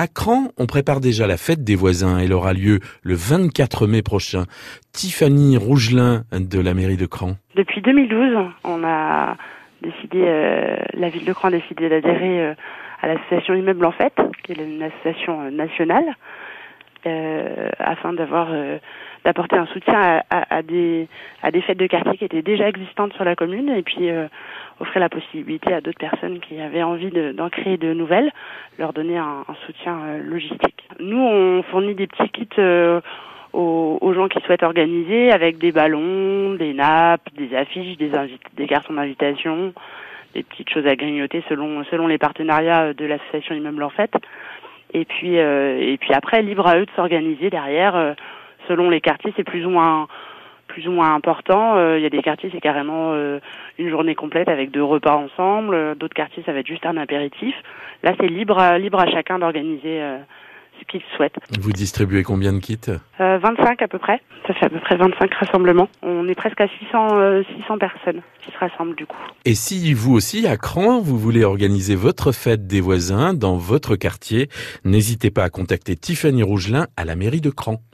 À Cran, on prépare déjà la fête des voisins. Elle aura lieu le 24 mai prochain. Tiffany Rougelin de la mairie de Cran. Depuis 2012, on a décidé, euh, la ville de Cran a décidé d'adhérer euh, à l'association Immeuble en Fête, qui est une association euh, nationale, afin d'avoir d'apporter un soutien à, des à des fêtes de quartier qui étaient déjà existantes sur la commune offrir la possibilité à d'autres personnes qui avaient envie d'en créer de nouvelles, leur donner un, soutien euh, logistique. Nous, on fournit des petits kits euh, aux, gens qui souhaitent organiser avec des ballons, des nappes, des affiches, des, des cartons d'invitation, des petites choses à grignoter selon selon les partenariats de l'association Immeuble en fait. Et puis euh, et puis après, libre à eux de s'organiser derrière. selon les quartiers, c'est plus ou moins plus ou moins important. Euh, il y a des quartiers, c'est carrément euh, une journée complète avec deux repas ensemble. Euh, d'autres quartiers, ça va être juste un apéritif. Là, c'est libre, à, libre à chacun d'organiser ce qu'il souhaite. Vous distribuez combien de kits? 25 à peu près. Ça fait à peu près 25 rassemblements. On est presque à 600, 600 personnes qui se rassemblent du coup. Et si vous aussi, à Cran, vous voulez organiser votre fête des voisins dans votre quartier, n'hésitez pas à contacter Tiffany Rougelin à la mairie de Cran.